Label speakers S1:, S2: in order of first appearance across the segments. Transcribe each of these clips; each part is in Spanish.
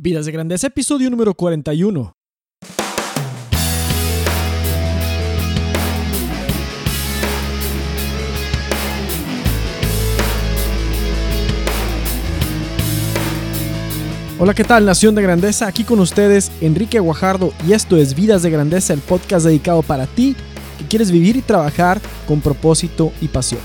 S1: Vidas de Grandeza, episodio número 41. Hola, ¿qué tal, Nación de Grandeza? Aquí con ustedes, Enrique Guajardo, y esto es Vidas de Grandeza, el podcast dedicado para ti que quieres vivir y trabajar con propósito y pasión.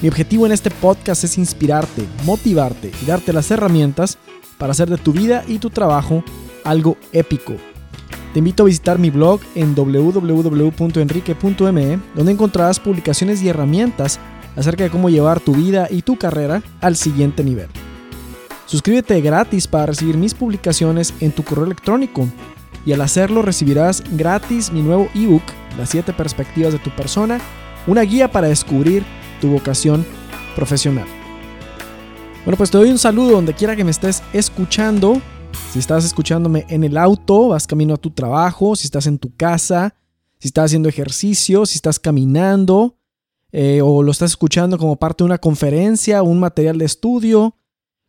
S1: Mi objetivo en este podcast es inspirarte, motivarte y darte las herramientas para hacer de tu vida y tu trabajo algo épico. Te invito a visitar mi blog en www.enrique.me, donde encontrarás publicaciones y herramientas acerca de cómo llevar tu vida y tu carrera al siguiente nivel. Suscríbete gratis para recibir mis publicaciones en tu correo electrónico y al hacerlo recibirás gratis mi nuevo ebook, Las 7 perspectivas de tu persona, una guía para descubrir tu vocación profesional. Bueno, pues te doy un saludo donde quiera que me estés escuchando. Si estás escuchándome en el auto, vas camino a tu trabajo, si estás en tu casa, si estás haciendo ejercicio, si estás caminando, eh, o lo estás escuchando como parte de una conferencia, un material de estudio,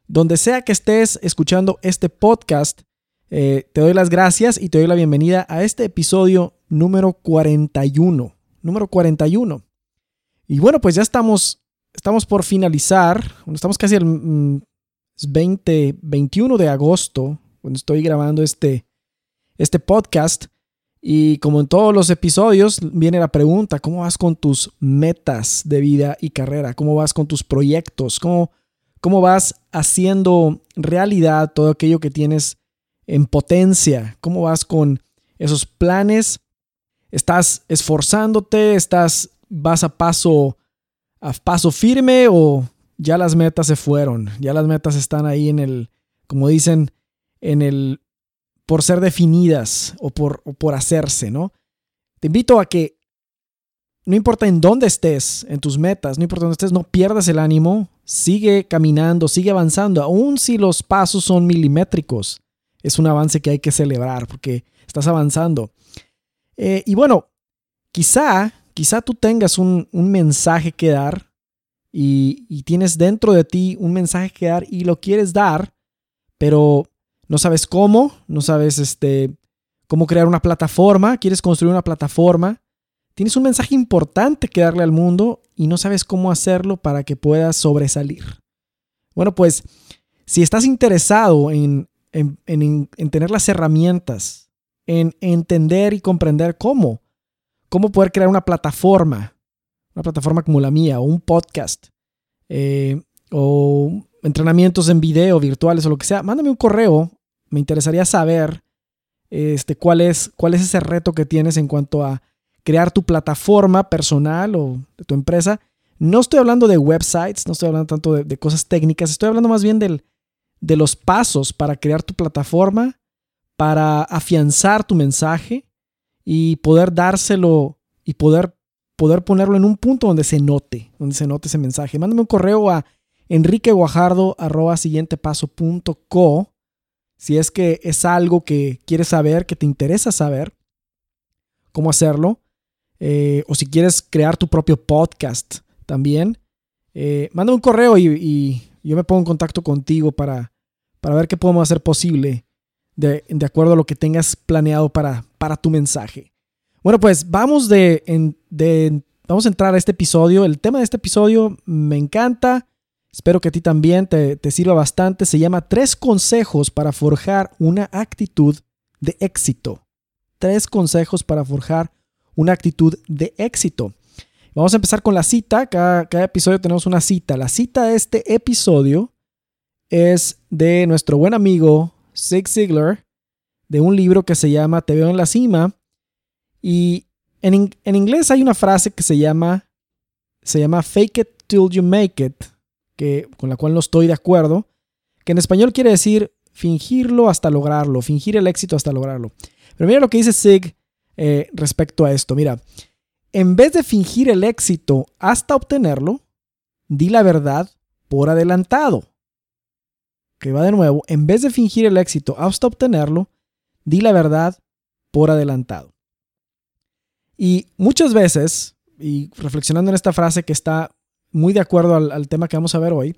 S1: donde sea que estés escuchando este podcast, eh, te doy las gracias y te doy la bienvenida a este episodio número 41. Número 41. Y bueno, pues ya estamos, estamos por finalizar. Estamos casi el 20, 21 de agosto, cuando estoy grabando este, este podcast. Y como en todos los episodios, viene la pregunta, ¿cómo vas con tus metas de vida y carrera? ¿Cómo vas con tus proyectos? ¿Cómo, cómo vas haciendo realidad todo aquello que tienes en potencia, cómo vas con esos planes, estás esforzándote, estás vas a paso a paso firme o ya las metas se fueron, ya las metas están ahí en el como dicen en el por ser definidas o por, por hacerse, ¿no? Te invito a que no importa en dónde estés, en tus metas, no importa dónde estés, no pierdas el ánimo, sigue caminando, sigue avanzando, aun si los pasos son milimétricos. Es un avance que hay que celebrar porque estás avanzando. Eh, y bueno, quizá, quizá tú tengas un, un mensaje que dar y, y, tienes dentro de ti un mensaje que dar y lo quieres dar, pero no sabes cómo, no sabes este, cómo crear una plataforma, quieres construir una plataforma Tienes un mensaje importante que darle al mundo y no sabes cómo hacerlo para que puedas sobresalir. Bueno, pues si estás interesado en, tener las herramientas, en entender y comprender cómo, cómo poder crear una plataforma, una plataforma como la mía, o un podcast, eh, o entrenamientos en video, virtuales o lo que sea, mándame un correo. Me interesaría saber este, cuál, es, cuál es ese reto que tienes en cuanto a crear tu plataforma personal o de tu empresa. No estoy hablando de websites, no estoy hablando tanto de, cosas técnicas, estoy hablando más bien del, de los pasos para crear tu plataforma, para afianzar tu mensaje y poder dárselo y poder, poder ponerlo en un punto donde se note, donde se note ese mensaje. Mándame un correo a enriqueguajardo.siguientepaso.co si es que es algo que quieres saber, que te interesa saber cómo hacerlo. Eh, o si quieres crear tu propio podcast también, eh, manda un correo y, yo me pongo en contacto contigo para, para ver qué podemos hacer posible de, acuerdo a lo que tengas planeado para, para tu mensaje. Bueno, pues vamos de, vamos a entrar a este episodio. El tema de este episodio me encanta. Espero que a ti también te, te sirva bastante. Se llama Tres consejos para forjar una actitud de éxito. Tres consejos para forjar una actitud de éxito. Vamos a empezar con la cita. Cada, episodio tenemos una cita. La cita de este episodio es de nuestro buen amigo Zig Ziglar, de un libro que se llama Te veo en la cima. Y en, en inglés hay una frase que se llama, se llama Fake it till you make it, que, con la cual no estoy de acuerdo, que en español quiere decir fingirlo hasta lograrlo, fingir el éxito hasta lograrlo. Pero mira lo que dice Zig eh, respecto a esto. Mira, en vez de fingir el éxito hasta obtenerlo, di la verdad por adelantado. Que va de nuevo, en vez de fingir el éxito hasta obtenerlo, di la verdad por adelantado. Y muchas veces, y reflexionando en esta frase que está muy de acuerdo al, tema que vamos a ver hoy,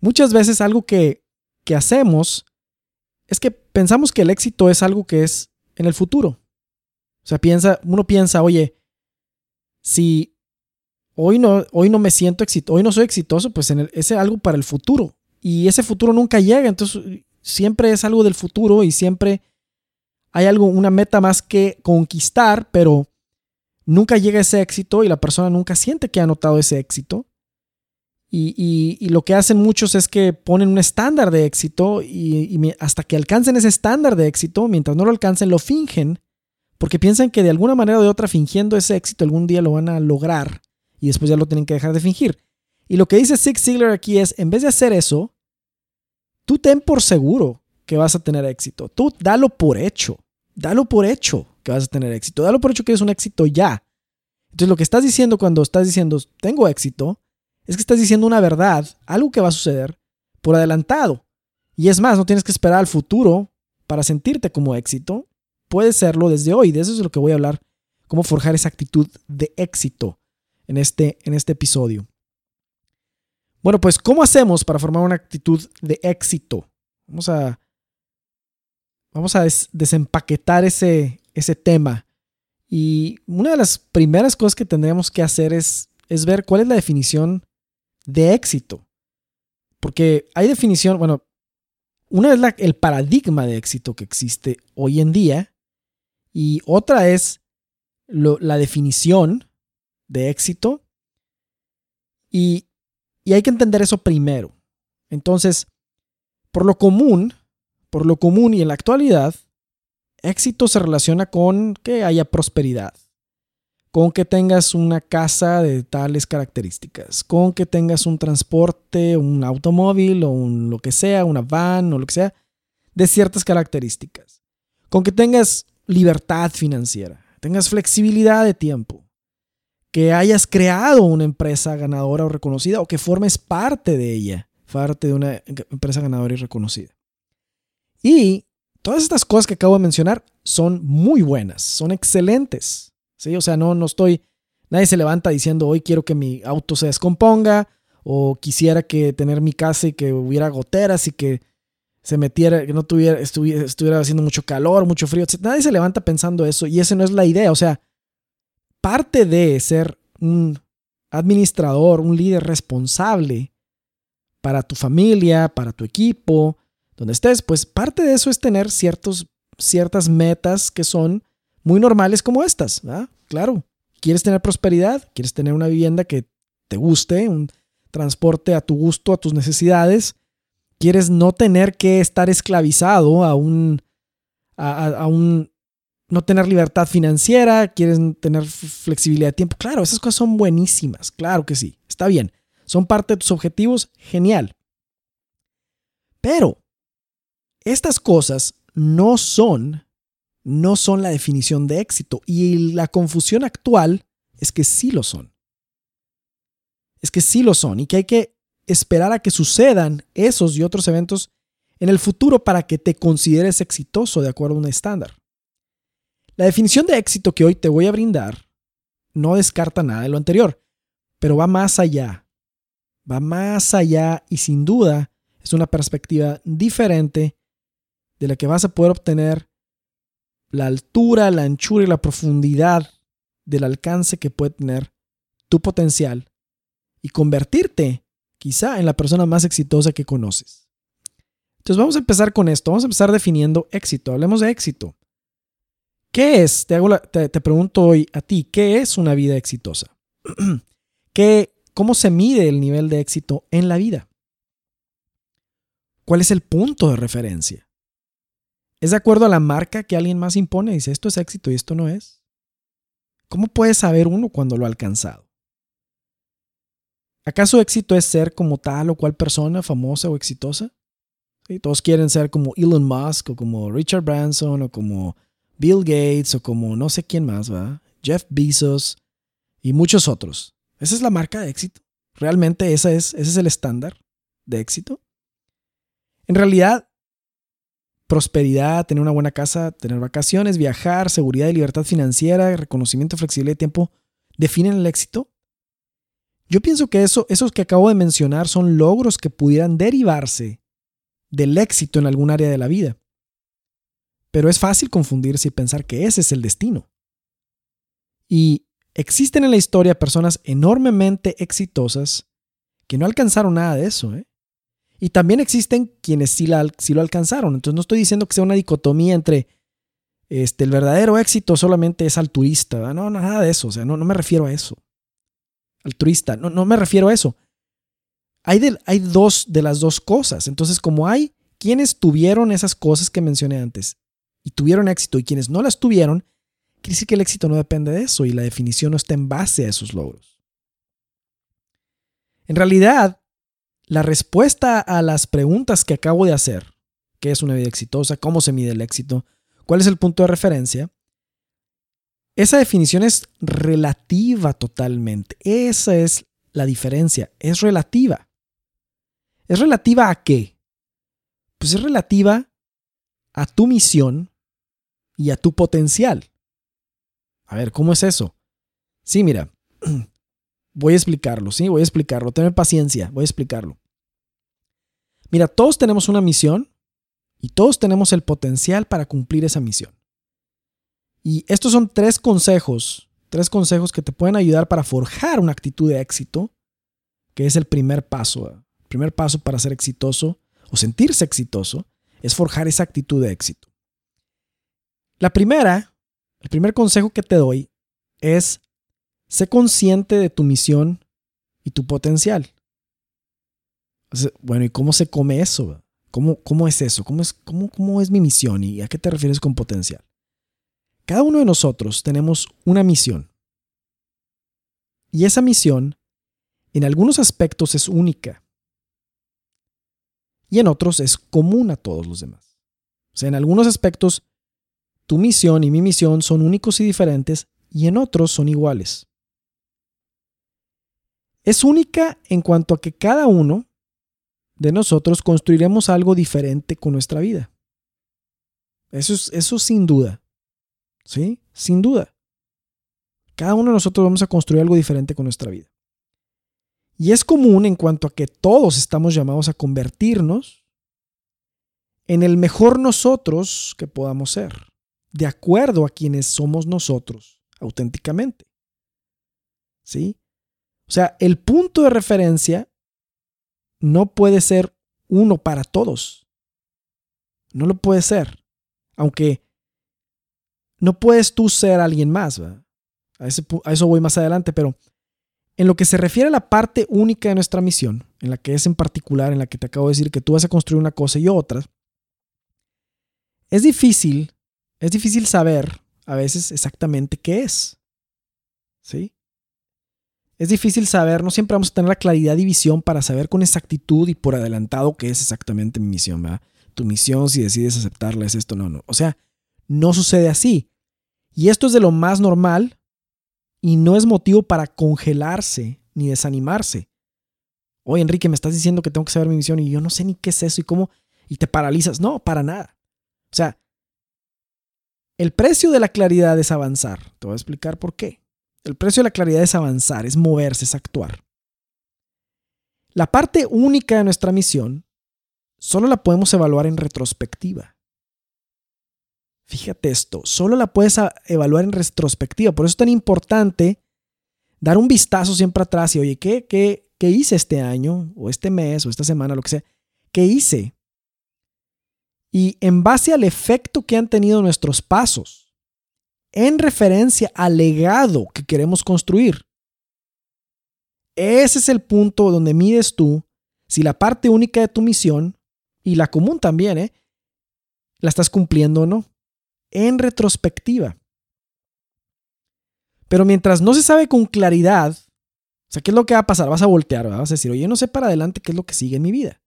S1: muchas veces algo que, que hacemos es que pensamos que el éxito es algo que es en el futuro. O sea, piensa, uno piensa, oye, si hoy no, hoy no me siento exitoso, hoy no soy exitoso, pues es algo para el futuro. Y ese futuro nunca llega, entonces siempre es algo del futuro y siempre hay algo, una meta más que conquistar, pero nunca llega ese éxito y la persona nunca siente que ha notado ese éxito. Y, lo que hacen muchos es que ponen un estándar de éxito y, hasta que alcancen ese estándar de éxito, mientras no lo alcancen, lo fingen, porque piensan que de alguna manera o de otra, fingiendo ese éxito, algún día lo van a lograr y después ya lo tienen que dejar de fingir. Y lo que dice Zig Ziglar aquí es, en vez de hacer eso, tú ten por seguro que vas a tener éxito. Tú dalo por hecho. Dalo por hecho que vas a tener éxito. Dalo por hecho que es un éxito ya. Entonces lo que estás diciendo cuando estás diciendo tengo éxito es que estás diciendo una verdad, algo que va a suceder por adelantado. Y es más, no tienes que esperar al futuro para sentirte como éxito. Puedes serlo desde hoy. De eso es lo que voy a hablar, cómo forjar esa actitud de éxito en este, en este episodio. Bueno, pues ¿cómo hacemos para formar una actitud de éxito? Vamos a, vamos a desempaquetar ese, ese tema. Y una de las primeras cosas que tendríamos que hacer es, es ver cuál es la definición de éxito. Porque hay definición, bueno, una es el paradigma de éxito que existe hoy en día y otra es la definición de éxito. Y, y hay que entender eso primero. Entonces, por lo común, por lo común y en la actualidad, éxito se relaciona con que haya prosperidad con que tengas una casa de tales características, con que tengas un transporte, un automóvil o un, lo que sea, una van o lo que sea, de ciertas características, con que tengas libertad financiera, tengas flexibilidad de tiempo, que hayas creado una empresa ganadora o reconocida o que formes parte de ella, parte de una empresa ganadora y reconocida. Y todas estas cosas que acabo de mencionar son muy buenas, son excelentes. O sea, no, no estoy, nadie se levanta diciendo hoy quiero que mi auto se descomponga o quisiera que tener mi casa y que hubiera goteras y que se metiera, que no tuviera, estuviera, estuviera haciendo mucho calor, mucho frío. Nadie se levanta pensando eso y esa no es la idea. O sea, parte de ser un administrador, un líder responsable para tu familia, para tu equipo, donde estés, pues parte de eso es tener ciertos, ciertas metas que son muy normales como estas. Claro, quieres tener prosperidad, quieres tener una vivienda que te guste, un transporte a tu gusto, a tus necesidades. Quieres no tener que estar esclavizado a un, a, un, no tener libertad financiera, quieres tener flexibilidad de tiempo. Claro, esas cosas son buenísimas, claro que sí, está bien. Son parte de tus objetivos, genial. Pero estas cosas no son no son la definición de éxito. Y la confusión actual es que sí lo son. Es que sí lo son y que hay que esperar a que sucedan esos y otros eventos en el futuro para que te consideres exitoso de acuerdo a un estándar. La definición de éxito que hoy te voy a brindar no descarta nada de lo anterior, pero va más allá. Va más allá y sin duda es una perspectiva diferente de la que vas a poder obtener la altura, la anchura y la profundidad del alcance que puede tener tu potencial y convertirte quizá en la persona más exitosa que conoces. Entonces vamos a empezar con esto, vamos a empezar definiendo éxito, hablemos de éxito. ¿Qué es? Te, te, pregunto hoy a ti, ¿qué es una vida exitosa? ¿Qué, ¿Cómo se mide el nivel de éxito en la vida? ¿Cuál es el punto de referencia? ¿Es de acuerdo a la marca que alguien más impone? Dice, esto es éxito y esto no es. ¿Cómo puede saber uno cuando lo ha alcanzado? ¿Acaso éxito es ser como tal o cual persona famosa o exitosa? Todos quieren ser como Elon Musk o como Richard Branson o como Bill Gates o como no sé quién más, ¿va? Jeff Bezos y muchos otros. ¿Esa es la marca de éxito? ¿Realmente esa es, ese es el estándar de éxito? En realidad, prosperidad, tener una buena casa, tener vacaciones, viajar, seguridad y libertad financiera, reconocimiento, flexibilidad de tiempo, definen el éxito? Yo pienso que eso, esos que acabo de mencionar son logros que pudieran derivarse del éxito en algún área de la vida. Pero es fácil confundirse y pensar que ese es el destino. Y existen en la historia personas enormemente exitosas que no alcanzaron nada de eso. ¿eh? Y también existen quienes sí, la, lo alcanzaron. Entonces no estoy diciendo que sea una dicotomía entre este, el verdadero éxito solamente es altruista. No, nada de eso. O sea, no, no me refiero a eso. Altruista, no, no me refiero a eso. Hay, hay dos de las dos cosas. Entonces, como hay quienes tuvieron esas cosas que mencioné antes y tuvieron éxito y quienes no las tuvieron, quiere decir que el éxito no depende de eso y la definición no está en base a esos logros. En realidad, la respuesta a las preguntas que acabo de hacer, ¿qué es una vida exitosa? ¿Cómo se mide el éxito? ¿Cuál es el punto de referencia? Esa definición es relativa totalmente. Esa es la diferencia. Es relativa. ¿Es relativa a qué? Pues es relativa a tu misión y a tu potencial. A ver, ¿cómo es eso? Sí, mira, voy a explicarlo, sí, voy a explicarlo. Tenme paciencia, voy a explicarlo. Mira, todos tenemos una misión y todos tenemos el potencial para cumplir esa misión. Y estos son tres consejos, tres consejos que te pueden ayudar para forjar una actitud de éxito, que es el primer paso. El primer paso para ser exitoso o sentirse exitoso es forjar esa actitud de éxito. La primera, el primer consejo que te doy es sé consciente de tu misión y tu potencial. Bueno, ¿y cómo se come eso? ¿Cómo, cómo es eso? ¿Cómo es, cómo, ¿Cómo es mi misión y a qué te refieres con potencial? Cada uno de nosotros tenemos una misión. Y esa misión, en algunos aspectos, es única. Y en otros es común a todos los demás. O sea, en algunos aspectos tu misión y mi misión son únicos y diferentes y en otros son iguales. Es única en cuanto a que cada uno de nosotros construiremos algo diferente con nuestra vida. Eso, es, eso sin duda. ¿Sí? Sin duda. Cada uno de nosotros vamos a construir algo diferente con nuestra vida. Y es común en cuanto a que todos estamos llamados a convertirnos en el mejor nosotros que podamos ser de acuerdo a quienes somos nosotros auténticamente. ¿Sí? O sea, el punto de referencia no puede ser uno para todos. No lo puede ser. Aunque no puedes tú ser alguien más. A, a eso voy más adelante, pero en lo que se refiere a la parte única de nuestra misión, en la que es en particular, en la que te acabo de decir que tú vas a construir una cosa y otra, es difícil es difícil saber a veces exactamente qué es. ¿Sí? Es difícil saber, no siempre vamos a tener la claridad y visión para saber con exactitud y por adelantado qué es exactamente mi misión, ¿verdad? Tu misión, si decides aceptarla, es esto, no, no. O sea, no sucede así. Y esto es de lo más normal y no es motivo para congelarse ni desanimarse. Oye, Enrique, me estás diciendo que tengo que saber mi misión y yo no sé ni qué es eso y cómo, y te paralizas. No, para nada. O sea, el precio de la claridad es avanzar. Te voy a explicar por qué. El precio de la claridad es avanzar, es moverse, es actuar. La parte única de nuestra misión solo la podemos evaluar en retrospectiva. Fíjate esto, solo la puedes evaluar en retrospectiva. Por eso es tan importante dar un vistazo siempre atrás y, oye, ¿qué, qué, qué hice este año o este mes o esta semana, lo que sea? ¿Qué hice? y en base al efecto que han tenido nuestros pasos, en referencia al legado que queremos construir. Ese es el punto donde mides tú si la parte única de tu misión, y la común también, ¿eh? la estás cumpliendo o no, en retrospectiva. Pero mientras no se sabe con claridad, o sea, ¿qué es lo que va a pasar? Vas a voltear, vas a decir, oye, no sé para adelante qué es lo que sigue en mi vida.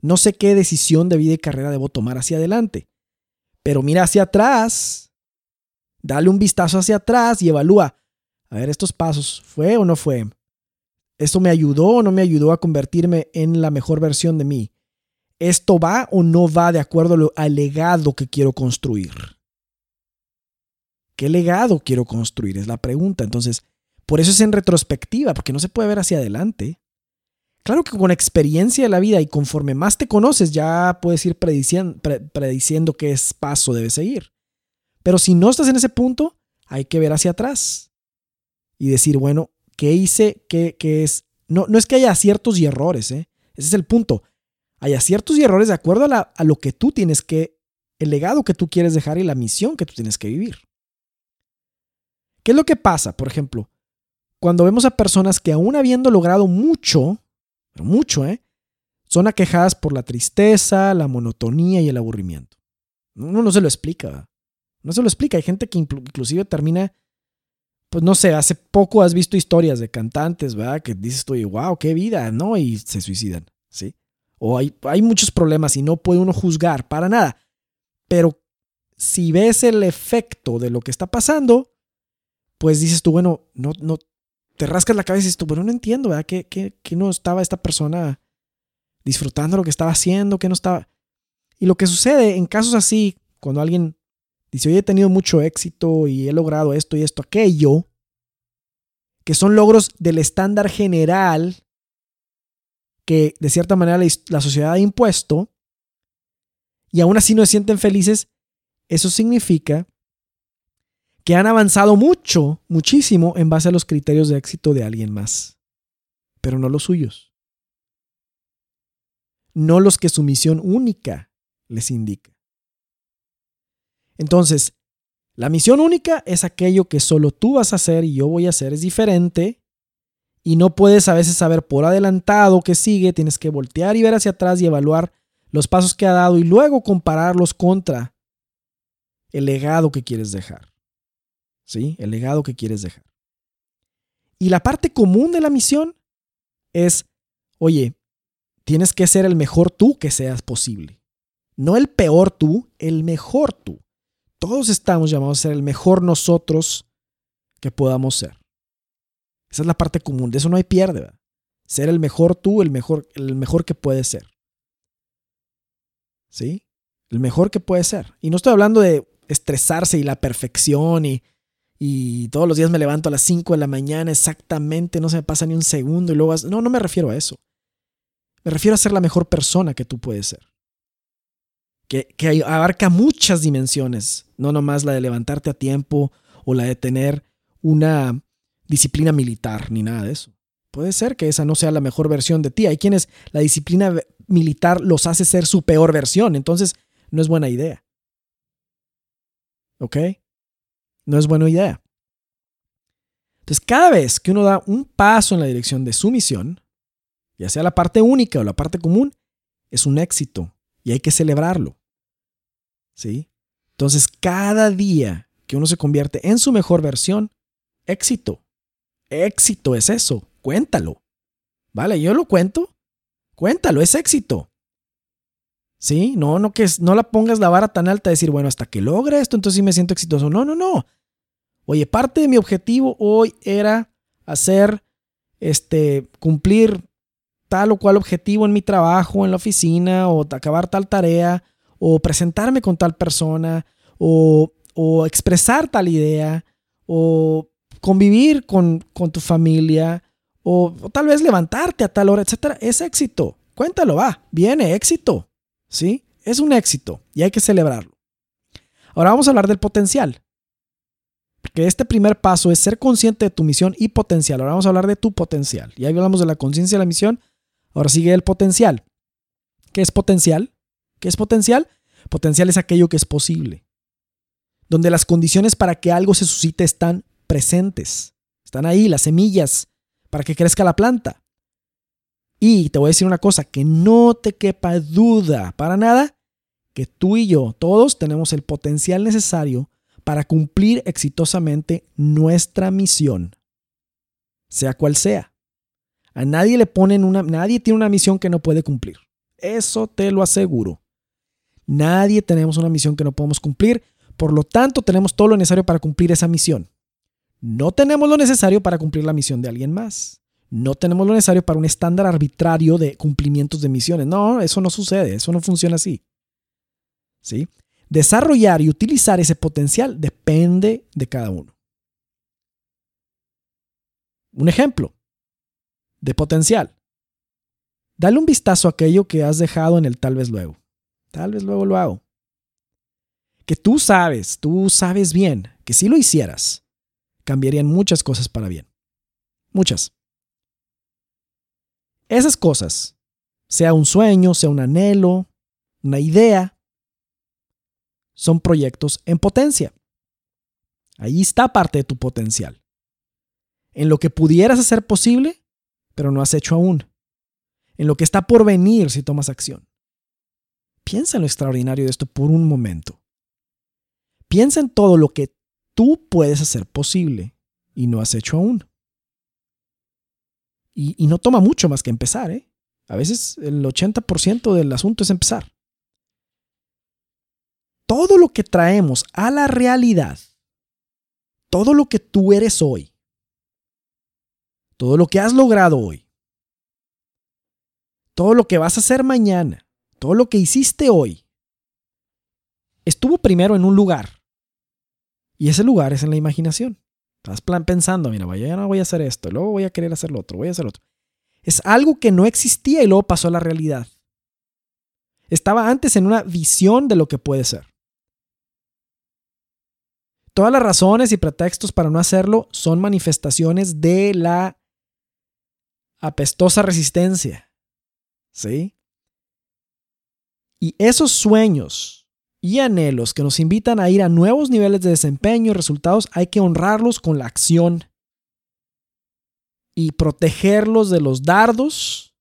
S1: No sé qué decisión de vida y carrera debo tomar hacia adelante. Pero mira hacia atrás, dale un vistazo hacia atrás y evalúa. A ver, estos pasos, ¿fue o no fue? ¿Esto me ayudó o no me ayudó a convertirme en la mejor versión de mí? ¿Esto va o no va de acuerdo al legado que quiero construir? ¿Qué legado quiero construir? Es la pregunta. Entonces, por eso es en retrospectiva, porque no se puede ver hacia adelante. Claro que con experiencia de la vida y conforme más te conoces, ya puedes ir prediciendo, qué es paso debes seguir. Pero si no estás en ese punto, hay que ver hacia atrás y decir, bueno, ¿qué hice? ¿Qué, qué es? No, no es que haya aciertos y errores, ¿eh? ese es el punto. Hay aciertos y errores de acuerdo a, lo que tú tienes que, el legado que tú quieres dejar y la misión que tú tienes que vivir. ¿Qué es lo que pasa, por ejemplo? Cuando vemos a personas que aún habiendo logrado mucho, pero mucho, ¿eh? Son aquejadas por la tristeza, la monotonía y el aburrimiento. Uno no se lo explica. No se lo explica. Hay gente que inclusive termina, pues no sé, hace poco has visto historias de cantantes, ¿verdad? Que dices tú, wow, qué vida, ¿no? Y se suicidan, ¿sí? O hay, hay muchos problemas y no puede uno juzgar para nada. Pero si ves el efecto de lo que está pasando, pues dices tú, bueno, no, no, te rascas la cabeza y dices tú, bueno, no entiendo, ¿verdad? ¿Qué, qué, qué no estaba esta persona disfrutando lo que estaba haciendo? ¿Qué no estaba? Y lo que sucede en casos así, cuando alguien Dice, hoy he tenido mucho éxito y he logrado esto y esto, aquello, que son logros del estándar general que de cierta manera la sociedad ha impuesto, y aún así no se sienten felices, eso significa que han avanzado mucho, muchísimo en base a los criterios de éxito de alguien más, pero no los suyos. No los que su misión única les indica. Entonces, la misión única es aquello que solo tú vas a hacer y yo voy a hacer, es diferente. Y no puedes a veces saber por adelantado qué sigue, tienes que voltear y ver hacia atrás y evaluar los pasos que ha dado y luego compararlos contra el legado que quieres dejar. ¿Sí? El legado que quieres dejar. Y la parte común de la misión es, oye, tienes que ser el mejor tú que seas posible. No el peor tú, el mejor tú. Todos estamos llamados a ser el mejor nosotros que podamos ser. Esa es la parte común, de eso no hay pierde. Ser el mejor tú, el mejor, el mejor que puedes ser. ¿Sí? El mejor que puede ser. Y no estoy hablando de estresarse y la perfección y, y todos los días me levanto a las 5 de la mañana exactamente, no se me pasa ni un segundo y luego... No, no me refiero a eso. Me refiero a ser la mejor persona que tú puedes ser que, abarca muchas dimensiones, no nomás la de levantarte a tiempo o la de tener una disciplina militar, ni nada de eso. Puede ser que esa no sea la mejor versión de ti. Hay quienes la disciplina militar los hace ser su peor versión, entonces no es buena idea. ¿Ok? No es buena idea. Entonces, cada vez que uno da un paso en la dirección de su misión, ya sea la parte única o la parte común, es un éxito y hay que celebrarlo. ¿Sí? Entonces, cada día que uno se convierte en su mejor versión, éxito. Éxito es eso, cuéntalo. ¿Vale? Yo lo cuento. Cuéntalo, es éxito. ¿Sí? No, no que no la pongas la vara tan alta de decir, bueno, hasta que logre esto, entonces sí me siento exitoso. No, no, no. Oye, parte de mi objetivo hoy era hacer, este, cumplir tal o cual objetivo en mi trabajo, en la oficina, o acabar tal tarea, o presentarme con tal persona, o, expresar tal idea, o convivir con, tu familia, o, tal vez levantarte a tal hora, etc. Es éxito. Cuéntalo, va, viene éxito. ¿Sí? Es un éxito y hay que celebrarlo. Ahora vamos a hablar del potencial. Porque este primer paso es ser consciente de tu misión y potencial. Ahora vamos a hablar de tu potencial. Ya hablamos de la conciencia de la misión. Ahora sigue el potencial. ¿Qué es potencial? ¿Qué es potencial? Potencial es aquello que es posible, donde las condiciones para que algo se suscite están presentes, están ahí las semillas para que crezca la planta. Y te voy a decir una cosa, que no te quepa duda para nada, que tú y yo, todos tenemos el potencial necesario para cumplir exitosamente nuestra misión, sea cual sea. A nadie le ponen una, nadie tiene una misión que no puede cumplir. Eso te lo aseguro. Nadie tenemos una misión que no podemos cumplir, por lo tanto tenemos todo lo necesario para cumplir esa misión. No tenemos lo necesario para cumplir la misión de alguien más. No tenemos lo necesario para un estándar arbitrario de cumplimientos de misiones. No, eso no sucede, eso no funciona así. ¿Sí? Desarrollar y utilizar ese potencial depende de cada uno. Un ejemplo de potencial. Dale un vistazo a aquello que has dejado en el tal vez luego. Tal vez luego lo hago. Que tú sabes, tú sabes bien que si lo hicieras, cambiarían muchas cosas para bien. Muchas. Esas cosas, sea un sueño, sea un anhelo, una idea, son proyectos en potencia. Ahí está parte de tu potencial. En lo que pudieras hacer posible, pero no has hecho aún. En lo que está por venir si tomas acción. Piensa en lo extraordinario de esto por un momento. Piensa en todo lo que tú puedes hacer posible y no has hecho aún. Y, no toma mucho más que empezar, ¿eh? A veces el 80% del asunto es empezar. Todo lo que traemos a la realidad, todo lo que tú eres hoy, todo lo que has logrado hoy, todo lo que vas a hacer mañana, todo lo que hiciste hoy, estuvo primero en un lugar. Y ese lugar es en la imaginación. Estás pensando, mira, ya no voy a hacer esto, luego voy a querer hacer lo otro, voy a hacer lo otro. Es algo que no existía y luego pasó a la realidad. Estaba antes en una visión de lo que puede ser. Todas las razones y pretextos para no hacerlo son manifestaciones de la apestosa resistencia. ¿Sí? Y esos sueños y anhelos que nos invitan a ir a nuevos niveles de desempeño y resultados, hay que honrarlos con la acción y protegerlos de los dardos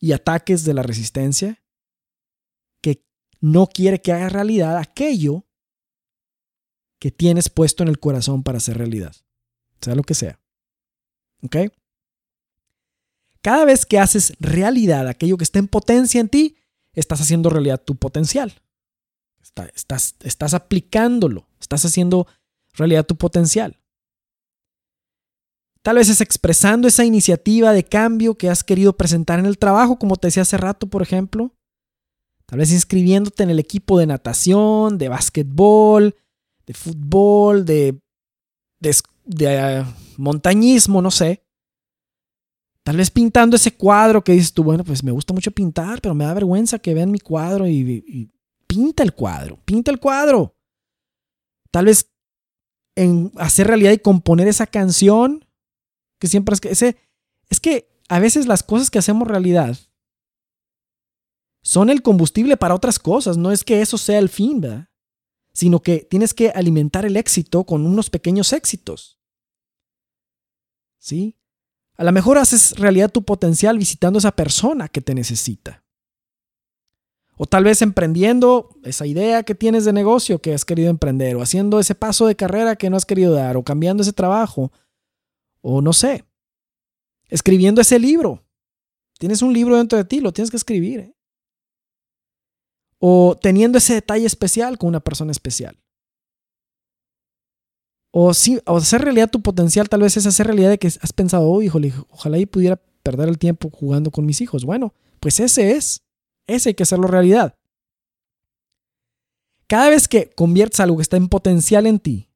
S1: y ataques de la resistencia que no quiere que haga realidad aquello que tienes puesto en el corazón para hacer realidad, sea lo que sea. ¿Ok? Cada vez que haces realidad aquello que está en potencia en ti, estás haciendo realidad tu potencial. estás, aplicándolo, estás haciendo realidad tu potencial. Tal vez es expresando esa iniciativa de cambio que has querido presentar en el trabajo, como te decía hace rato, por ejemplo. Tal vez inscribiéndote en el equipo de natación, de básquetbol, de fútbol, de, de, eh, montañismo, no sé. Tal vez pintando ese cuadro que dices tú, bueno, pues me gusta mucho pintar, pero me da vergüenza que vean mi cuadro y, pinta el cuadro, pinta el cuadro. Tal vez en hacer realidad y componer esa canción, que siempre es que ese, es que a veces las cosas que hacemos realidad son el combustible para otras cosas, no es que eso sea el fin, ¿verdad? Sino que tienes que alimentar el éxito con unos pequeños éxitos. ¿Sí? A lo mejor haces realidad tu potencial visitando a esa persona que te necesita. O tal vez emprendiendo esa idea que tienes de negocio que has querido emprender, o haciendo ese paso de carrera que no has querido dar, o cambiando ese trabajo, o no sé, escribiendo ese libro. Tienes un libro dentro de ti, lo tienes que escribir. ¿eh? O teniendo ese detalle especial con una persona especial. O, sí, o hacer realidad tu potencial tal vez es hacer realidad de que has pensado, oh, híjole, ojalá y pudiera perder el tiempo jugando con mis hijos. Bueno, pues ese es. Ese hay que hacerlo realidad. Cada vez que conviertes algo que está en potencial en ti,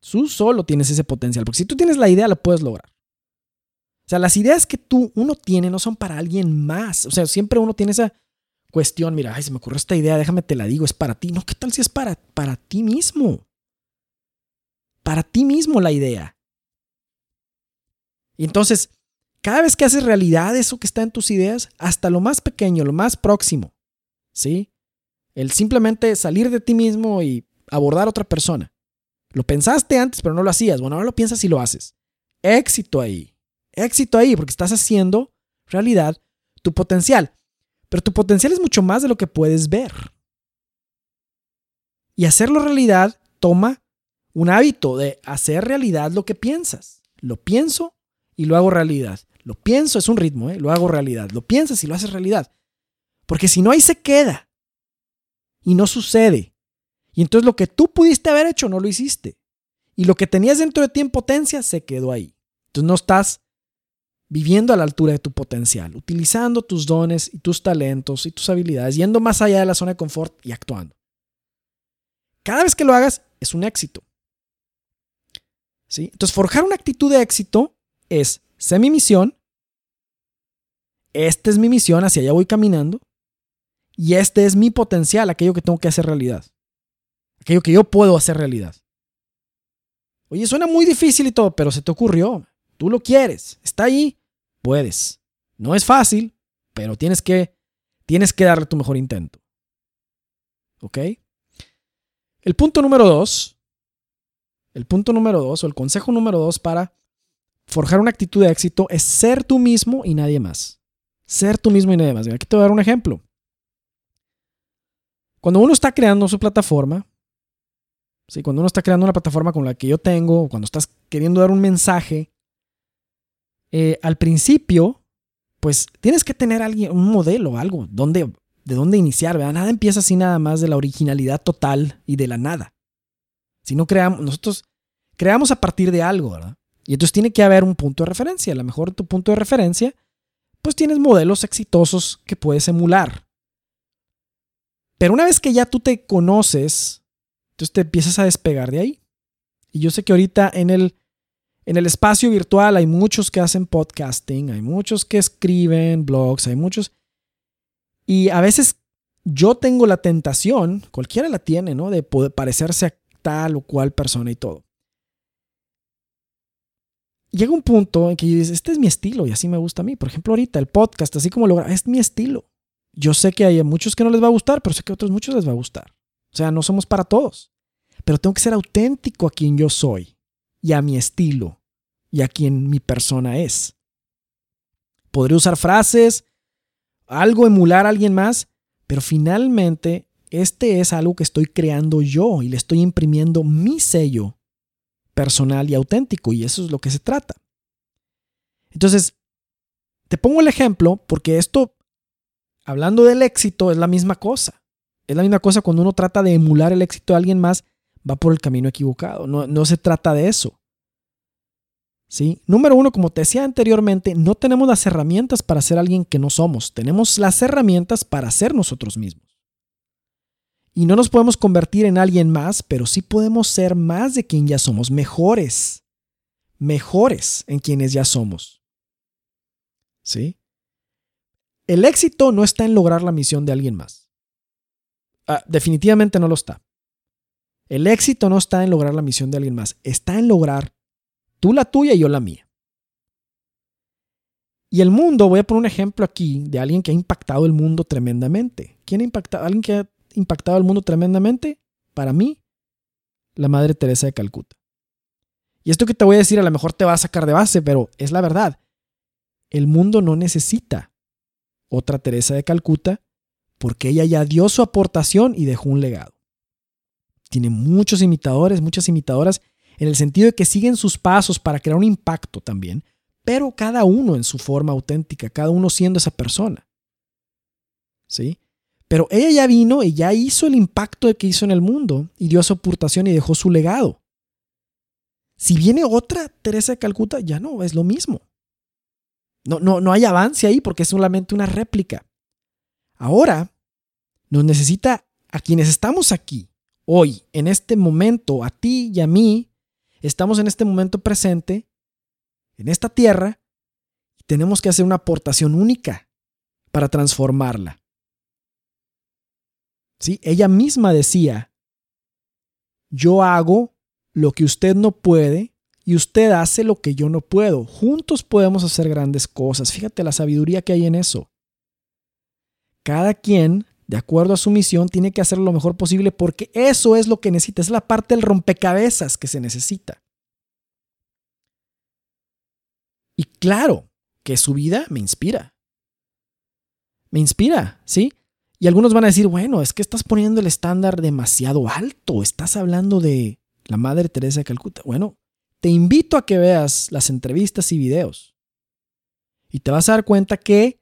S1: tú solo tienes ese potencial. Porque si tú tienes la idea, la puedes lograr. O sea, las ideas que tú, uno tiene, no son para alguien más. O sea, siempre uno tiene esa cuestión, mira, ay, se me ocurrió esta idea, déjame te la digo, es para ti. No, ¿qué tal si es para, para ti mismo? Para ti mismo la idea. Y entonces, cada vez que haces realidad eso que está en tus ideas, hasta lo más pequeño, lo más próximo, ¿sí? El simplemente salir de ti mismo y abordar a otra persona. Lo pensaste antes, pero no lo hacías. Bueno, ahora lo piensas y lo haces. Éxito ahí. Éxito ahí, porque estás haciendo realidad tu potencial. Pero tu potencial es mucho más de lo que puedes ver. Y hacerlo realidad toma un hábito de hacer realidad lo que piensas. Lo pienso y lo hago realidad. Lo pienso, es un ritmo, ¿eh? lo hago realidad. Lo piensas y lo haces realidad. Porque si no, ahí se queda. Y no sucede. Y entonces lo que tú pudiste haber hecho no lo hiciste. Y lo que tenías dentro de ti en potencia se quedó ahí. Entonces no estás viviendo a la altura de tu potencial, utilizando tus dones y tus talentos y tus habilidades, yendo más allá de la zona de confort y actuando. Cada vez que lo hagas es un éxito. Entonces, forjar una actitud de éxito es, sé mi misión, esta es mi misión, hacia allá voy caminando, y este es mi potencial, aquello que tengo que hacer realidad, aquello que yo puedo hacer realidad. Oye, suena muy difícil y todo, pero se te ocurrió, tú lo quieres, está ahí, puedes. No es fácil, pero tienes que, tienes que darle tu mejor intento. ¿Ok? El punto número dos, el punto número dos o el consejo número dos para forjar una actitud de éxito es ser tú mismo y nadie más. Ser tú mismo y nadie más. Aquí te voy a dar un ejemplo. Cuando uno está creando su plataforma, ¿sí? cuando uno está creando una plataforma con la que yo tengo, cuando estás queriendo dar un mensaje, eh, al principio, pues tienes que tener alguien, un modelo, algo, donde, de dónde iniciar. ¿verdad? Nada empieza así nada más de la originalidad total y de la nada. Si no creamos, nosotros creamos a partir de algo, ¿verdad? Y entonces tiene que haber un punto de referencia. A lo mejor tu punto de referencia, pues tienes modelos exitosos que puedes emular. Pero una vez que ya tú te conoces, entonces te empiezas a despegar de ahí. Y yo sé que ahorita en el, en el espacio virtual hay muchos que hacen podcasting, hay muchos que escriben blogs, hay muchos. Y a veces yo tengo la tentación, cualquiera la tiene, ¿no? De poder parecerse a tal o cual persona y todo llega un punto en que dices, este es mi estilo y así me gusta a mí. Por ejemplo, ahorita el podcast, así como lo es mi estilo. Yo sé que hay muchos que no les va a gustar, pero sé que a otros muchos les va a gustar. O sea, no somos para todos. Pero tengo que ser auténtico a quien yo soy y a mi estilo y a quien mi persona es. Podré usar frases, algo emular a alguien más, pero finalmente este es algo que estoy creando yo y le estoy imprimiendo mi sello personal y auténtico, y eso es lo que se trata. Entonces, te pongo el ejemplo porque esto, hablando del éxito, es la misma cosa. Es la misma cosa cuando uno trata de emular el éxito de alguien más, va por el camino equivocado. No, no se trata de eso. ¿Sí? Número uno, como te decía anteriormente, no tenemos las herramientas para ser alguien que no somos. Tenemos las herramientas para ser nosotros mismos. Y no nos podemos convertir en alguien más, pero sí podemos ser más de quien ya somos, mejores, mejores en quienes ya somos. ¿Sí? El éxito no está en lograr la misión de alguien más. Ah, definitivamente no lo está. El éxito no está en lograr la misión de alguien más, está en lograr tú la tuya y yo la mía. Y el mundo, voy a poner un ejemplo aquí de alguien que ha impactado el mundo tremendamente. ¿Quién ha impactado? Alguien que ha impactado al mundo tremendamente, para mí, la Madre Teresa de Calcuta. Y esto que te voy a decir a lo mejor te va a sacar de base, pero es la verdad. El mundo no necesita otra Teresa de Calcuta porque ella ya dio su aportación y dejó un legado. Tiene muchos imitadores, muchas imitadoras, en el sentido de que siguen sus pasos para crear un impacto también, pero cada uno en su forma auténtica, cada uno siendo esa persona. ¿Sí? Pero ella ya vino y ya hizo el impacto que hizo en el mundo y dio su aportación y dejó su legado. Si viene otra Teresa de Calcuta, ya no, es lo mismo. No, no, no hay avance ahí porque es solamente una réplica. Ahora nos necesita a quienes estamos aquí, hoy, en este momento, a ti y a mí, estamos en este momento presente, en esta tierra, y tenemos que hacer una aportación única para transformarla. ¿Sí? Ella misma decía, yo hago lo que usted no puede y usted hace lo que yo no puedo. Juntos podemos hacer grandes cosas. Fíjate la sabiduría que hay en eso. Cada quien, de acuerdo a su misión, tiene que hacer lo mejor posible porque eso es lo que necesita. Es la parte del rompecabezas que se necesita. Y claro que su vida me inspira. Me inspira, ¿sí? Y algunos van a decir, bueno, es que estás poniendo el estándar demasiado alto, estás hablando de la Madre Teresa de Calcuta. Bueno, te invito a que veas las entrevistas y videos. Y te vas a dar cuenta que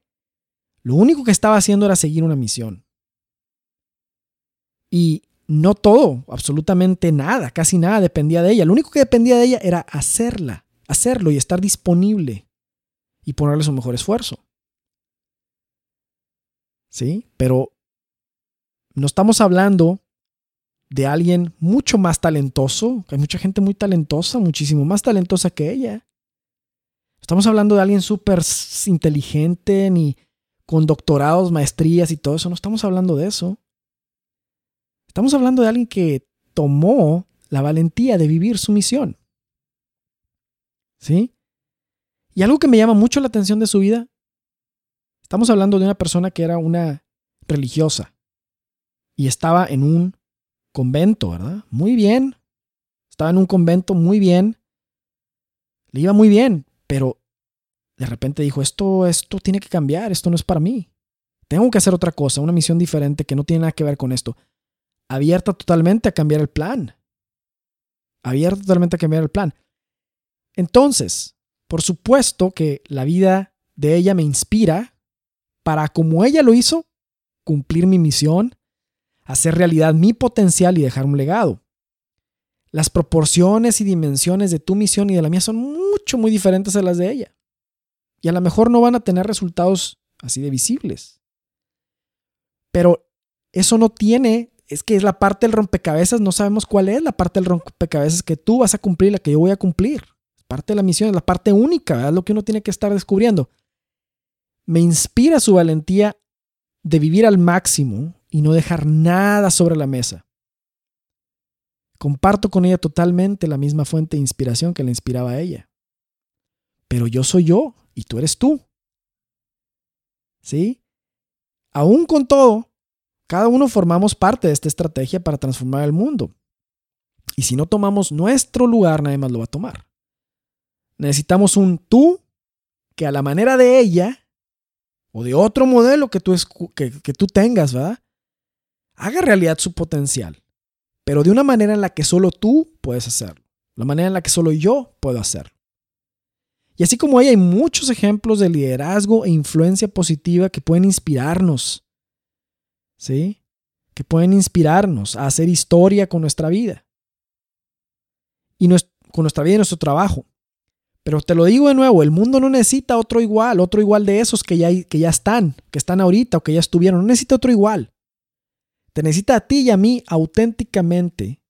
S1: lo único que estaba haciendo era seguir una misión. Y no todo, absolutamente nada, casi nada dependía de ella. Lo único que dependía de ella era hacerla, hacerlo y estar disponible y ponerle su mejor esfuerzo. ¿Sí? Pero no estamos hablando de alguien mucho más talentoso, hay mucha gente muy talentosa, muchísimo más talentosa que ella. Estamos hablando de alguien súper inteligente, ni con doctorados, maestrías y todo eso. No estamos hablando de eso. Estamos hablando de alguien que tomó la valentía de vivir su misión. ¿Sí? Y algo que me llama mucho la atención de su vida, estamos hablando de una persona que era una religiosa y estaba en un convento, ¿verdad? Muy bien. Estaba en un convento muy bien. Le iba muy bien, pero de repente dijo, esto, esto tiene que cambiar, esto no es para mí. Tengo que hacer otra cosa, una misión diferente que no tiene nada que ver con esto. Abierta totalmente a cambiar el plan. Abierta totalmente a cambiar el plan. Entonces, por supuesto que la vida de ella me inspira para, como ella lo hizo, cumplir mi misión, hacer realidad mi potencial y dejar un legado. Las proporciones y dimensiones de tu misión y de la mía son mucho, muy diferentes a las de ella. Y a lo mejor no van a tener resultados así de visibles. Pero eso no tiene, es que es la parte del rompecabezas, no sabemos cuál es la parte del rompecabezas que tú vas a cumplir, la que yo voy a cumplir. Parte de la misión, es la parte única, es lo que uno tiene que estar descubriendo. Me inspira su valentía de vivir al máximo y no dejar nada sobre la mesa. Comparto con ella totalmente la misma fuente de inspiración que le inspiraba a ella. Pero yo soy yo y tú eres tú. ¿Sí? Aún con todo, cada uno formamos parte de esta estrategia para transformar el mundo. Y si no tomamos nuestro lugar, nadie más lo va a tomar. Necesitamos un tú que a la manera de ella o de otro modelo que tú, que, tú tengas, ¿verdad? Haga realidad su potencial, pero de una manera en la que solo tú puedes hacerlo, la manera en la que solo yo puedo hacerlo. Y así como ella, hay muchos ejemplos de liderazgo e influencia positiva que pueden inspirarnos, ¿sí? Que pueden inspirarnos a hacer historia con nuestra vida y con nuestra vida y nuestro trabajo. Pero te lo digo de nuevo, el mundo no necesita otro igual, otro igual de esos que ya, que ya están, que están ahorita o que ya estuvieron. No necesita otro igual. Te necesita a ti y a mí auténticamente.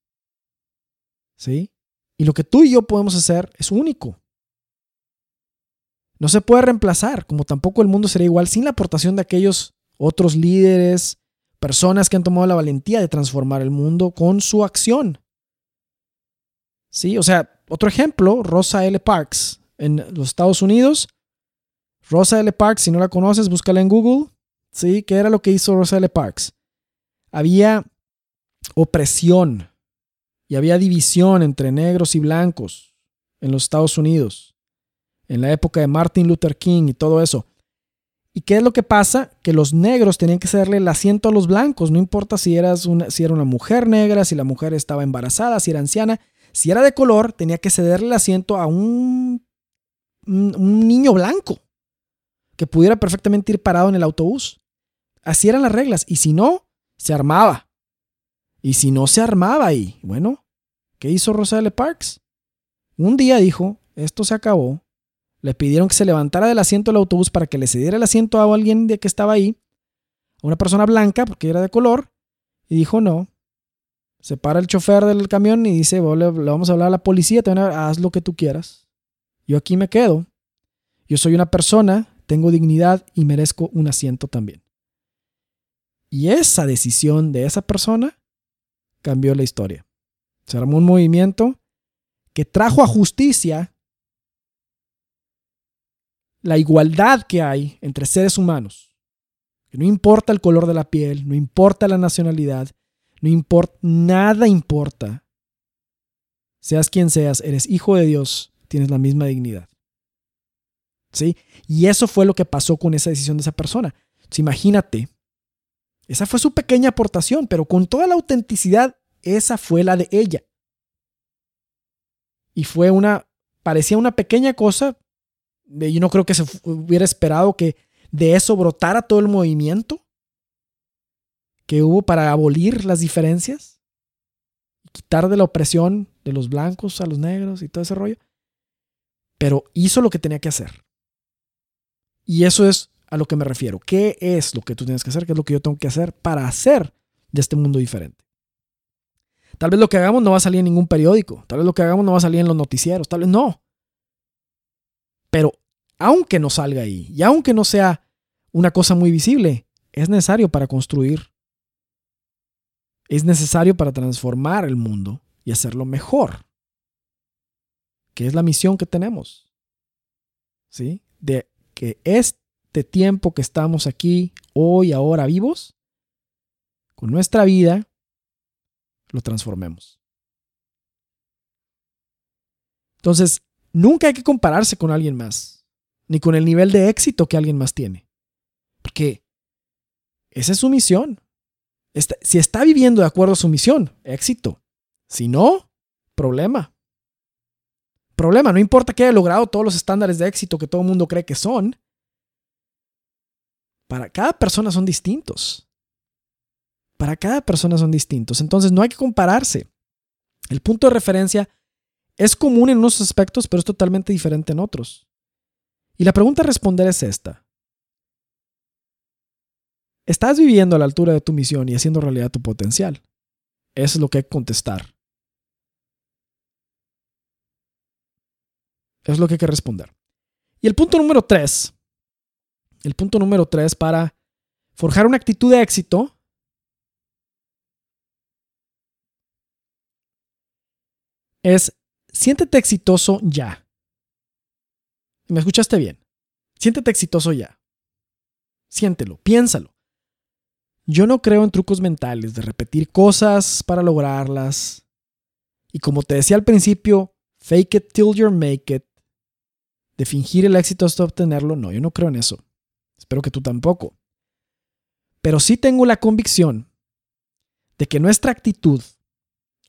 S1: ¿Sí? Y lo que tú y yo podemos hacer es único. No se puede reemplazar, como tampoco el mundo sería igual sin la aportación de aquellos otros líderes, personas que han tomado la valentía de transformar el mundo con su acción. Sí, o sea, otro ejemplo, Rosa L. Parks en los Estados Unidos. Rosa L. Parks, si no la conoces, búscala en Google. ¿Sí? ¿Qué era lo que hizo Rosa L. Parks? Había opresión y había división entre negros y blancos en los Estados Unidos, en la época de Martin Luther King y todo eso. ¿Y qué es lo que pasa? Que los negros tenían que cederle el asiento a los blancos, no importa si, eras si era una mujer negra, si la mujer estaba embarazada, si era anciana, si era de color, tenía que cederle el asiento a un, niño blanco que pudiera perfectamente ir parado en el autobús. Así eran las reglas. Y si no, se armaba. Y si no se armaba y bueno, ¿qué hizo Rosale Parks? Un día dijo, esto se acabó. Le pidieron que se levantara del asiento del autobús para que le cediera el asiento a alguien de que estaba ahí, a una persona blanca, porque era de color, y dijo no, se para el chofer del camión y dice, le, vamos a hablar a la policía, te haz lo que tú quieras. Yo aquí me quedo. Yo soy una persona, tengo dignidad y merezco un asiento también. Y esa decisión de esa persona cambió la historia. Se armó un movimiento que trajo a justicia la igualdad que hay entre seres humanos. Que no importa el color de la piel, no importa la nacionalidad, no importa, nada importa. Seas quien seas, eres hijo de Dios, tienes la misma dignidad. ¿Sí? Y eso fue lo que pasó con esa decisión de esa persona. imagínate, esa fue su pequeña aportación, pero con toda la autenticidad, esa fue la de ella. Y fue una, parecía una pequeña cosa. Yo no creo que se hubiera esperado que de eso brotara todo el movimiento que hubo para abolir las diferencias quitar de la opresión de los blancos a los negros y todo ese rollo. Pero hizo lo que tenía que hacer. Y eso es a lo que me refiero. ¿Qué es lo que tú tienes que hacer? ¿Qué es lo que yo tengo que hacer para hacer de este mundo diferente? Tal vez lo que hagamos no va a salir en ningún periódico. Tal vez lo que hagamos no va a salir en los noticieros. Tal vez no. Pero aunque no salga ahí y aunque no sea una cosa muy visible, es necesario para construir. Es necesario para transformar el mundo y hacerlo mejor. Que es la misión que tenemos. ¿Sí? De que este tiempo que estamos aquí, hoy, ahora vivos, con nuestra vida, lo transformemos. Entonces, nunca hay que compararse con alguien más, ni con el nivel de éxito que alguien más tiene. Porque esa es su misión. Si está viviendo de acuerdo a su misión, éxito. Si no, problema. Problema, no importa que haya logrado todos los estándares de éxito que todo el mundo cree que son. Para cada persona son distintos. Para cada persona son distintos. Entonces no hay que compararse. El punto de referencia es común en unos aspectos, pero es totalmente diferente en otros. Y la pregunta a responder es esta. ¿Estás viviendo a la altura de tu misión y haciendo realidad tu potencial? Es lo que hay que contestar. Es lo que hay que responder. Y el punto número tres, el punto número tres para forjar una actitud de éxito es siéntete exitoso ya. ¿Me escuchaste bien? Siéntete exitoso ya. Siéntelo, piénsalo. Yo no creo en trucos mentales de repetir cosas para lograrlas. Y como te decía al principio, fake it till you make it. De fingir el éxito hasta obtenerlo, no, yo no creo en eso. Espero que tú tampoco. Pero sí tengo la convicción de que nuestra actitud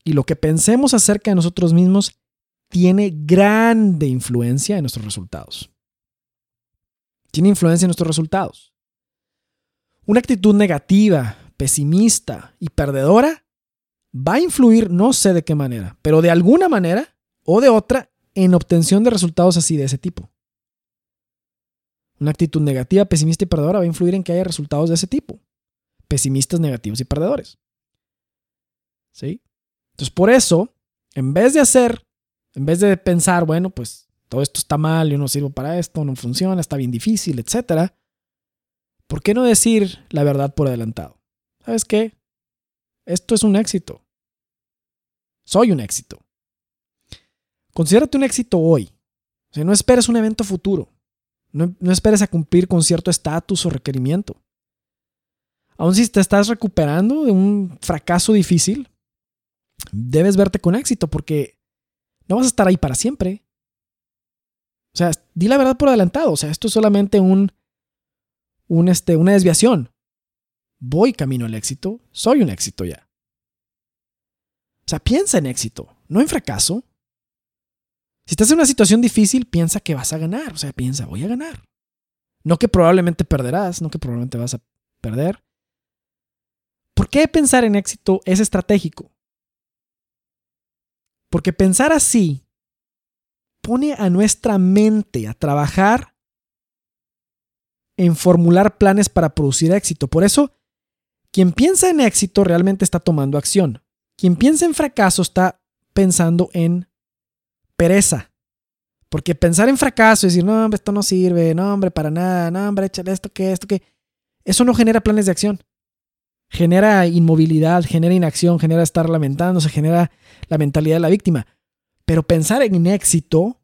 S1: y lo que pensemos acerca de nosotros mismos tiene grande influencia en nuestros resultados. Tiene influencia en nuestros resultados. Una actitud negativa, pesimista y perdedora va a influir no sé de qué manera, pero de alguna manera o de otra en obtención de resultados así de ese tipo. Una actitud negativa, pesimista y perdedora va a influir en que haya resultados de ese tipo. Pesimistas, negativos y perdedores. ¿Sí? Entonces, por eso, en vez de hacer en vez de pensar, bueno, pues todo esto está mal, yo no sirvo para esto, no funciona, está bien difícil, etc. ¿Por qué no decir la verdad por adelantado? ¿Sabes qué? Esto es un éxito. Soy un éxito. Considérate un éxito hoy. O sea, no esperes un evento futuro. No, no esperes a cumplir con cierto estatus o requerimiento. Aun si te estás recuperando de un fracaso difícil, debes verte con éxito porque no vas a estar ahí para siempre. O sea, di la verdad por adelantado. O sea, esto es solamente un, un este, una desviación. Voy camino al éxito, soy un éxito ya. O sea, piensa en éxito, no en fracaso. Si estás en una situación difícil, piensa que vas a ganar. O sea, piensa, voy a ganar. No que probablemente perderás, no que probablemente vas a perder. ¿Por qué pensar en éxito es estratégico? Porque pensar así pone a nuestra mente a trabajar en formular planes para producir éxito. Por eso, quien piensa en éxito realmente está tomando acción. Quien piensa en fracaso está pensando en pereza. Porque pensar en fracaso y decir, no, hombre, esto no sirve, no, hombre, para nada, no, hombre, échale esto que, esto que, eso no genera planes de acción genera inmovilidad, genera inacción, genera estar lamentándose, genera la mentalidad de la víctima. Pero pensar en éxito,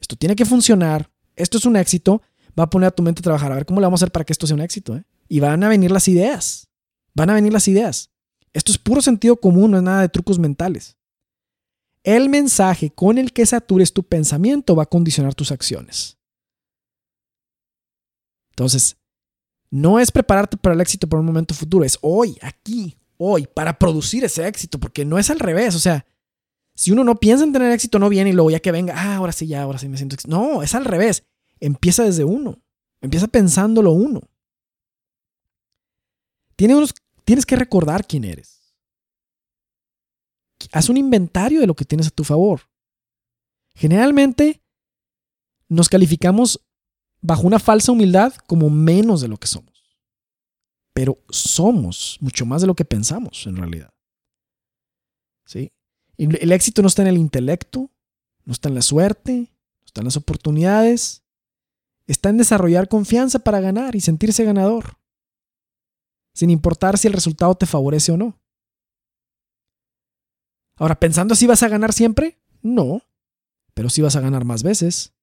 S1: esto tiene que funcionar, esto es un éxito, va a poner a tu mente a trabajar, a ver cómo le vamos a hacer para que esto sea un éxito. ¿eh? Y van a venir las ideas, van a venir las ideas. Esto es puro sentido común, no es nada de trucos mentales. El mensaje con el que satures tu pensamiento va a condicionar tus acciones. Entonces, no es prepararte para el éxito para un momento futuro, es hoy, aquí, hoy, para producir ese éxito, porque no es al revés. O sea, si uno no piensa en tener éxito, no viene y luego ya que venga, ah, ahora sí, ya, ahora sí me siento. No, es al revés. Empieza desde uno. Empieza pensándolo uno. Tienes, que recordar quién eres. Haz un inventario de lo que tienes a tu favor. Generalmente nos calificamos bajo una falsa humildad como menos de lo que somos. Pero somos mucho más de lo que pensamos en realidad. ¿Sí? El éxito no está en el intelecto, no está en la suerte, no está en las oportunidades, está en desarrollar confianza para ganar y sentirse ganador, sin importar si el resultado te favorece o no. Ahora, pensando si vas a ganar siempre, no, pero sí vas a ganar más veces.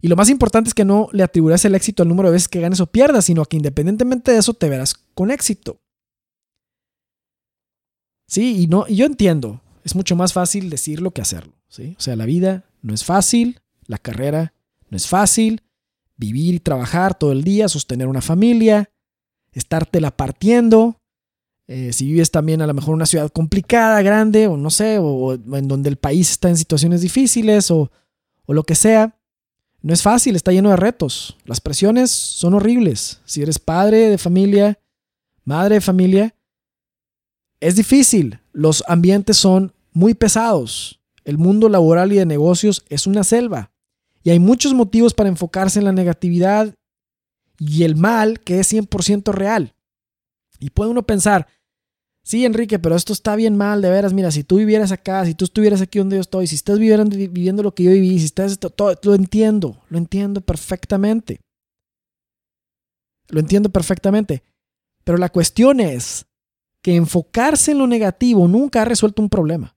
S1: Y lo más importante es que no le atribuyas el éxito al número de veces que ganes o pierdas, sino que independientemente de eso te verás con éxito. Sí, y, no, y yo entiendo, es mucho más fácil decirlo que hacerlo. ¿sí? O sea, la vida no es fácil, la carrera no es fácil, vivir y trabajar todo el día, sostener una familia, estártela partiendo. Eh, si vives también a lo mejor en una ciudad complicada, grande, o no sé, o, en donde el país está en situaciones difíciles, o, o lo que sea, no es fácil, está lleno de retos. Las presiones son horribles. Si eres padre de familia, madre de familia, es difícil. Los ambientes son muy pesados. El mundo laboral y de negocios es una selva. Y hay muchos motivos para enfocarse en la negatividad y el mal que es 100% real. Y puede uno pensar, sí, Enrique, pero esto está bien mal, de veras, mira, si tú vivieras acá, si tú estuvieras aquí donde yo estoy, si estás viviendo, viviendo lo que yo viví, si estás, todo, lo entiendo, lo entiendo perfectamente. Lo entiendo perfectamente. Pero la cuestión es que enfocarse en lo negativo nunca ha resuelto un problema.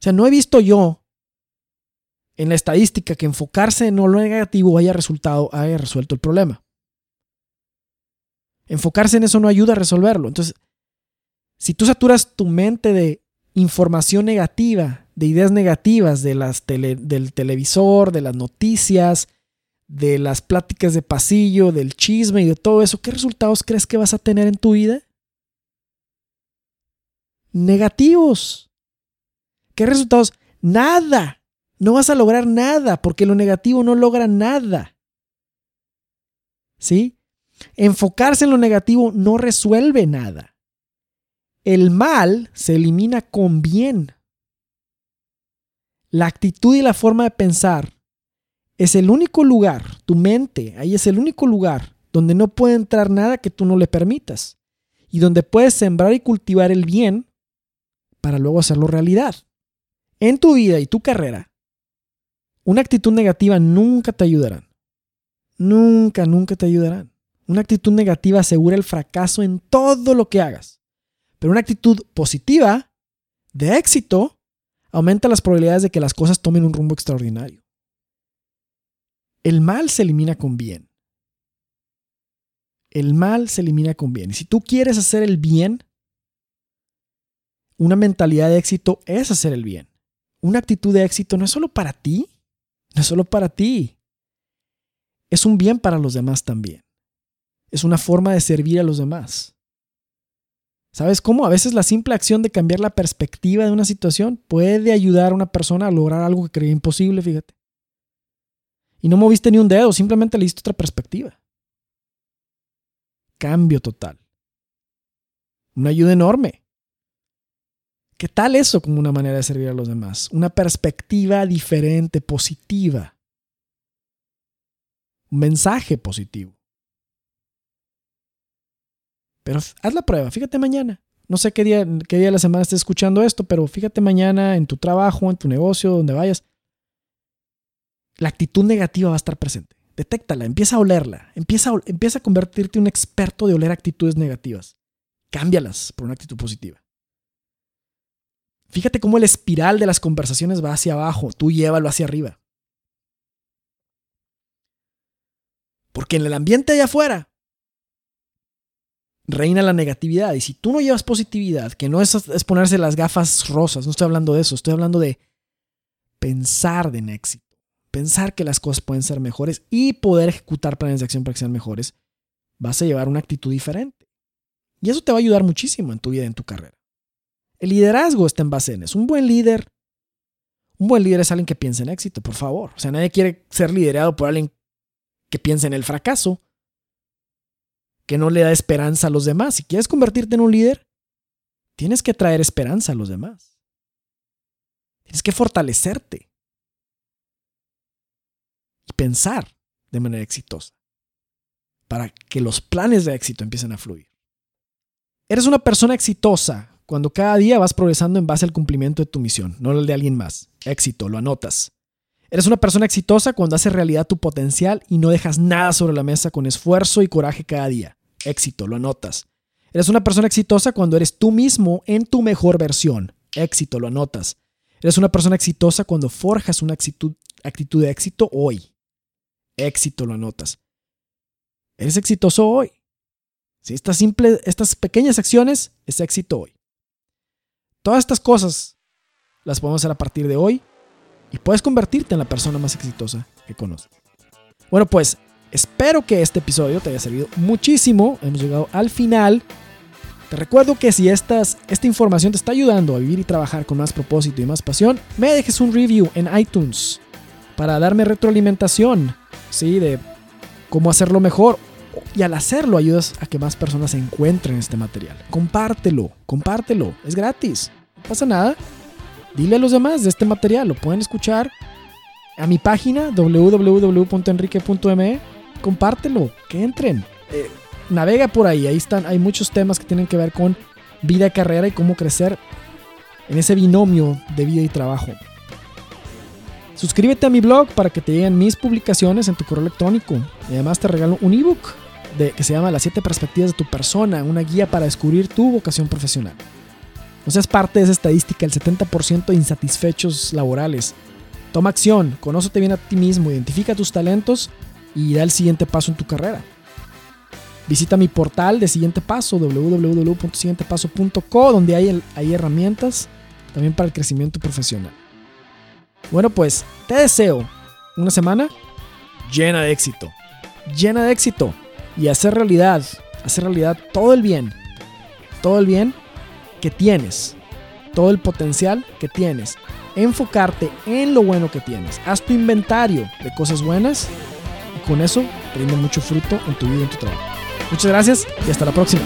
S1: O sea, no he visto yo en la estadística que enfocarse en lo negativo haya resultado, haya resuelto el problema. Enfocarse en eso no ayuda a resolverlo. Entonces, si tú saturas tu mente de información negativa, de ideas negativas de las del televisor, de las noticias, de las pláticas de pasillo, del chisme y de todo eso, ¿qué resultados crees que vas a tener en tu vida? Negativos. ¿Qué resultados? Nada. No vas a lograr nada porque lo negativo no logra nada. ¿Sí? Enfocarse en lo negativo no resuelve nada. El mal se elimina con bien. La actitud y la forma de pensar es el único lugar, tu mente, ahí es el único lugar donde no puede entrar nada que tú no le permitas y donde puedes sembrar y cultivar el bien para luego hacerlo realidad. En tu vida y tu carrera, una actitud negativa nunca te ayudará. Nunca, nunca te ayudarán. Una actitud negativa asegura el fracaso en todo lo que hagas. Pero una actitud positiva, de éxito, aumenta las probabilidades de que las cosas tomen un rumbo extraordinario. El mal se elimina con bien. El mal se elimina con bien. Y si tú quieres hacer el bien, una mentalidad de éxito es hacer el bien. Una actitud de éxito no es solo para ti, no es solo para ti. Es un bien para los demás también. Es una forma de servir a los demás. ¿Sabes cómo? A veces la simple acción de cambiar la perspectiva de una situación puede ayudar a una persona a lograr algo que creía imposible, fíjate. Y no moviste ni un dedo, simplemente le diste otra perspectiva. Cambio total. Una ayuda enorme. ¿Qué tal eso como una manera de servir a los demás? Una perspectiva diferente, positiva. Un mensaje positivo. Pero haz la prueba, fíjate mañana. No sé qué día, qué día de la semana estés escuchando esto, pero fíjate mañana en tu trabajo, en tu negocio, donde vayas. La actitud negativa va a estar presente. Detéctala, empieza a olerla, empieza a, empieza a convertirte en un experto de oler actitudes negativas. Cámbialas por una actitud positiva. Fíjate cómo el espiral de las conversaciones va hacia abajo, tú llévalo hacia arriba. Porque en el ambiente allá afuera reina la negatividad. Y si tú no llevas positividad, que no es, ponerse las gafas rosas, no estoy hablando de eso, estoy hablando de pensar en éxito, pensar que las cosas pueden ser mejores y poder ejecutar planes de acción para que sean mejores, vas a llevar una actitud diferente. Y eso te va a ayudar muchísimo en tu vida, en tu carrera. El liderazgo está en base en eso. Un buen líder, un buen líder es alguien que piensa en éxito, por favor. O sea, nadie quiere ser liderado por alguien que piensa en el fracaso que no le da esperanza a los demás. Si quieres convertirte en un líder, tienes que traer esperanza a los demás. Tienes que fortalecerte y pensar de manera exitosa para que los planes de éxito empiecen a fluir. Eres una persona exitosa cuando cada día vas progresando en base al cumplimiento de tu misión, no el de alguien más. Éxito, lo anotas. Eres una persona exitosa cuando haces realidad tu potencial y no dejas nada sobre la mesa con esfuerzo y coraje cada día. Éxito, lo anotas. Eres una persona exitosa cuando eres tú mismo en tu mejor versión. Éxito, lo anotas. Eres una persona exitosa cuando forjas una actitud, actitud de éxito hoy. Éxito, lo anotas. Eres exitoso hoy. Si estas, simple, estas pequeñas acciones es éxito hoy. Todas estas cosas las podemos hacer a partir de hoy y puedes convertirte en la persona más exitosa que conoces. Bueno, pues espero que este episodio te haya servido muchísimo. Hemos llegado al final. Te recuerdo que si esta información te está ayudando a vivir y trabajar con más propósito y más pasión, me dejes un review en iTunes para darme retroalimentación, ¿sí? De cómo hacerlo mejor. Y al hacerlo ayudas a que más personas encuentren este material. Compártelo, compártelo, es gratis, no pasa nada dile a los demás de este material, lo pueden escuchar a mi página www.enrique.me, compártelo, que entren, eh, navega por ahí, ahí están, hay muchos temas que tienen que ver con vida, carrera y cómo crecer en ese binomio de vida y trabajo. Suscríbete a mi blog para que te lleguen mis publicaciones en tu correo electrónico. Y además te regalo un ebook que se llama Las 7 perspectivas de tu persona, una guía para descubrir tu vocación profesional. No seas parte de esa estadística, el 70% de insatisfechos laborales. Toma acción, conócete bien a ti mismo, identifica tus talentos y da el siguiente paso en tu carrera. Visita mi portal de Siguiente Paso, www.siguientepaso.co, donde hay, hay herramientas también para el crecimiento profesional. Bueno, pues te deseo una semana llena de éxito, llena de éxito y hacer realidad, hacer realidad todo el bien, todo el bien que tienes, todo el potencial que tienes. Enfocarte en lo bueno que tienes. Haz tu inventario de cosas buenas y con eso rinde mucho fruto en tu vida y en tu trabajo. Muchas gracias y hasta la próxima.